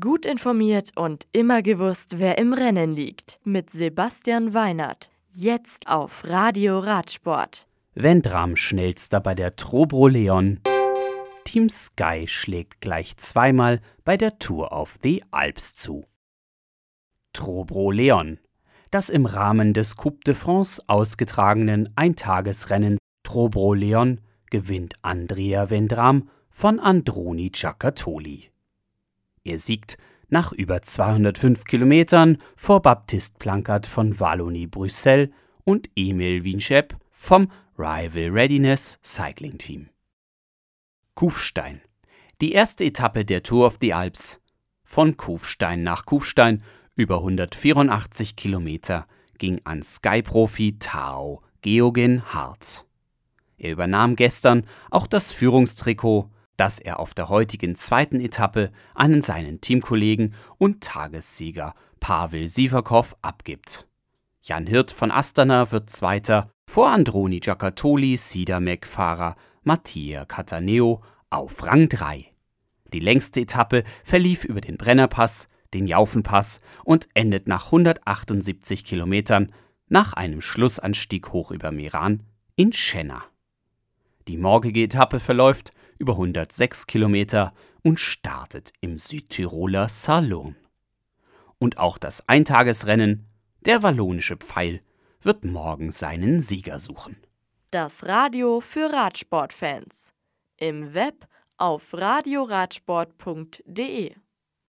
Gut informiert und immer gewusst, wer im Rennen liegt. Mit Sebastian Weinert. Jetzt auf Radio Radsport. Wendram schnellster bei der Trobro Leon. Team Sky schlägt gleich zweimal bei der Tour of the Alps zu. Trobro Leon. Das im Rahmen des Coupe de France ausgetragenen Eintagesrennen Trobro Leon gewinnt Andrea Wendram von Androni Giaccatoli. Er siegt nach über 205 Kilometern vor Baptiste Plankert von Wallonie Brüssel und Emil Wienschepp vom Rival Readiness Cycling Team. Kufstein. Die erste Etappe der Tour of the Alps. Von Kufstein nach Kufstein über 184 Kilometer ging an Sky-Profi Tao Georgen Hart. Er übernahm gestern auch das Führungstrikot das er auf der heutigen zweiten Etappe an seinen Teamkollegen und Tagessieger Pavel Sivakov abgibt. Jan Hirt von Astana wird Zweiter vor Androni Giaccatoli Sidamek-Fahrer Mattia Cataneo auf Rang 3. Die längste Etappe verlief über den Brennerpass, den Jaufenpass und endet nach 178 Kilometern nach einem Schlussanstieg hoch über Meran in Schenna. Die morgige Etappe verläuft über 106 Kilometer und startet im Südtiroler Salon. Und auch das Eintagesrennen, der wallonische Pfeil, wird morgen seinen Sieger suchen. Das Radio für Radsportfans. Im Web auf radioradsport.de